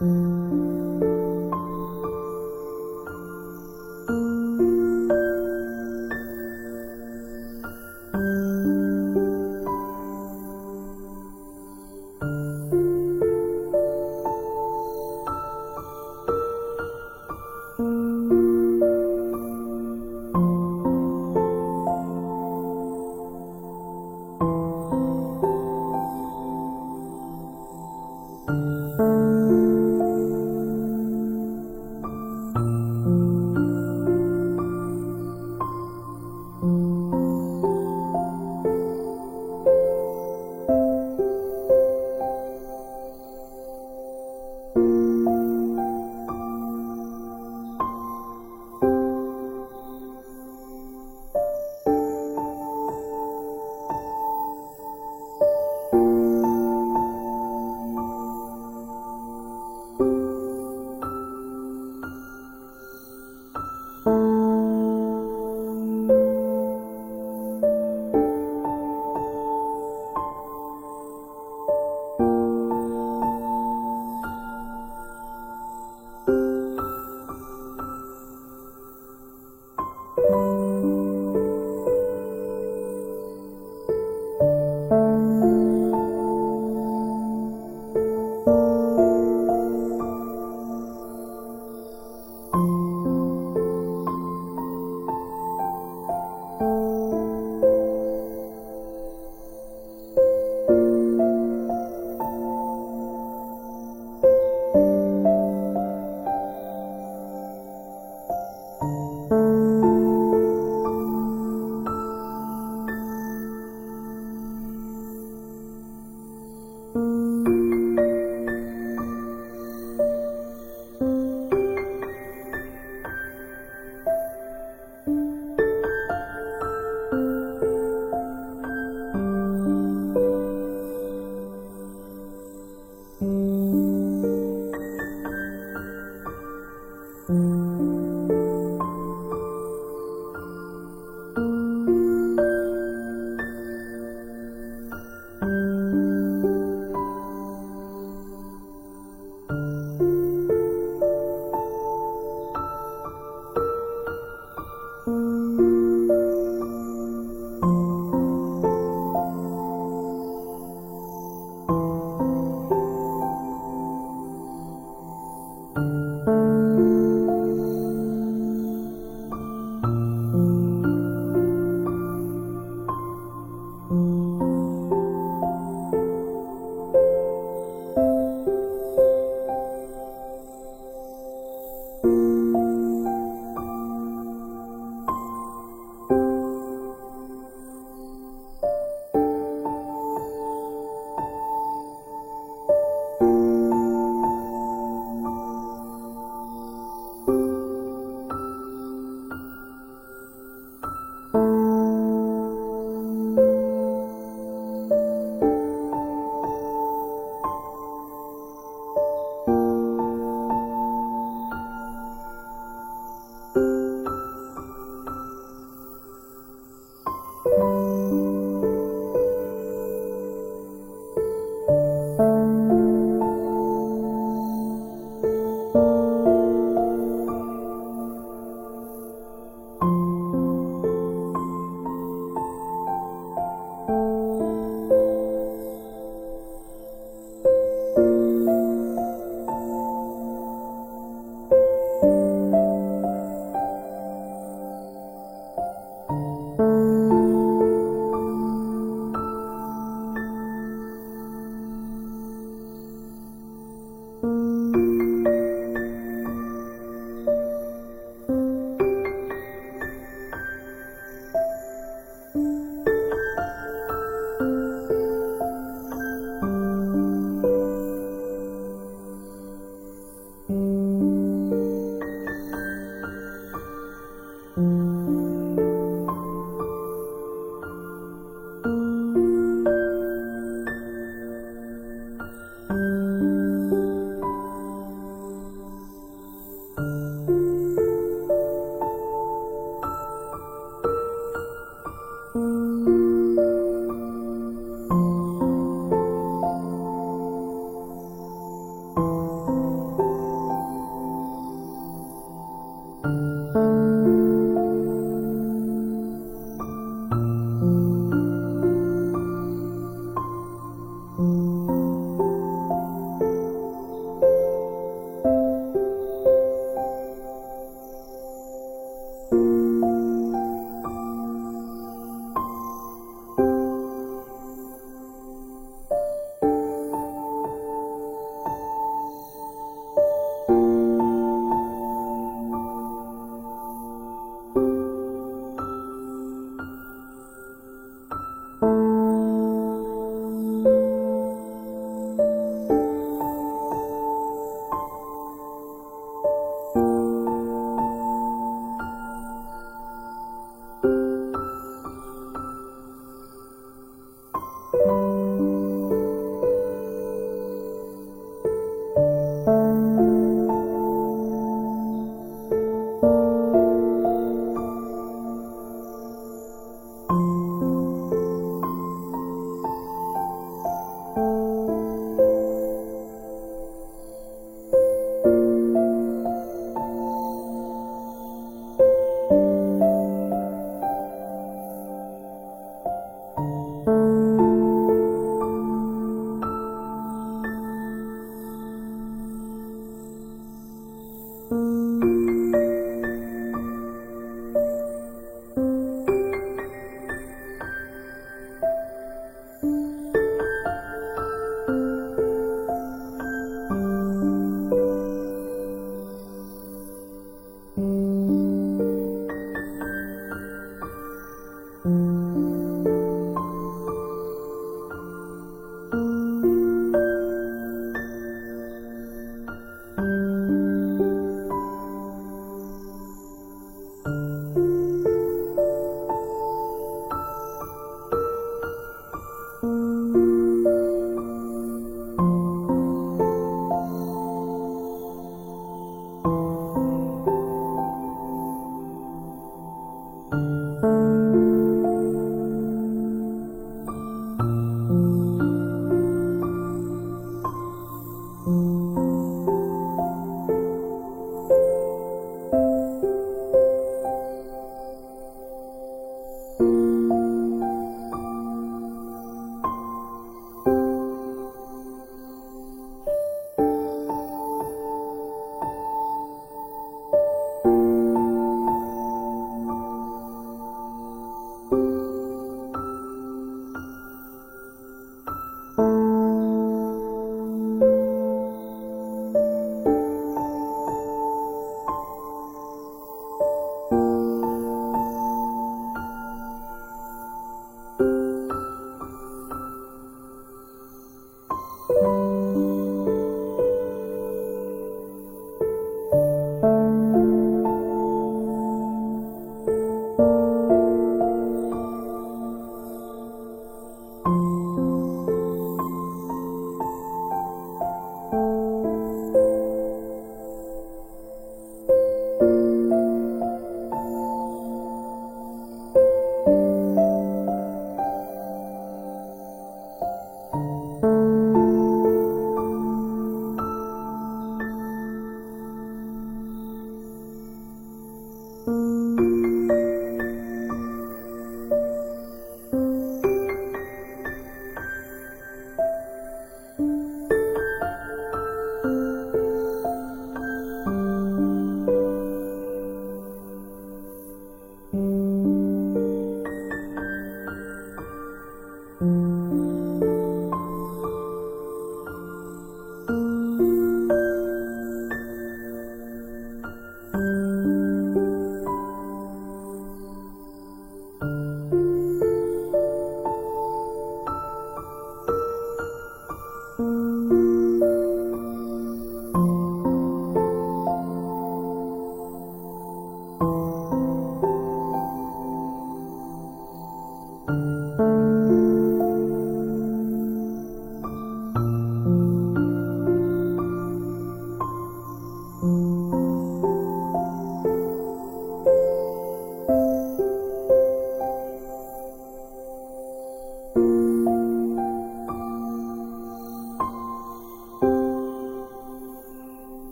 Mm-hmm.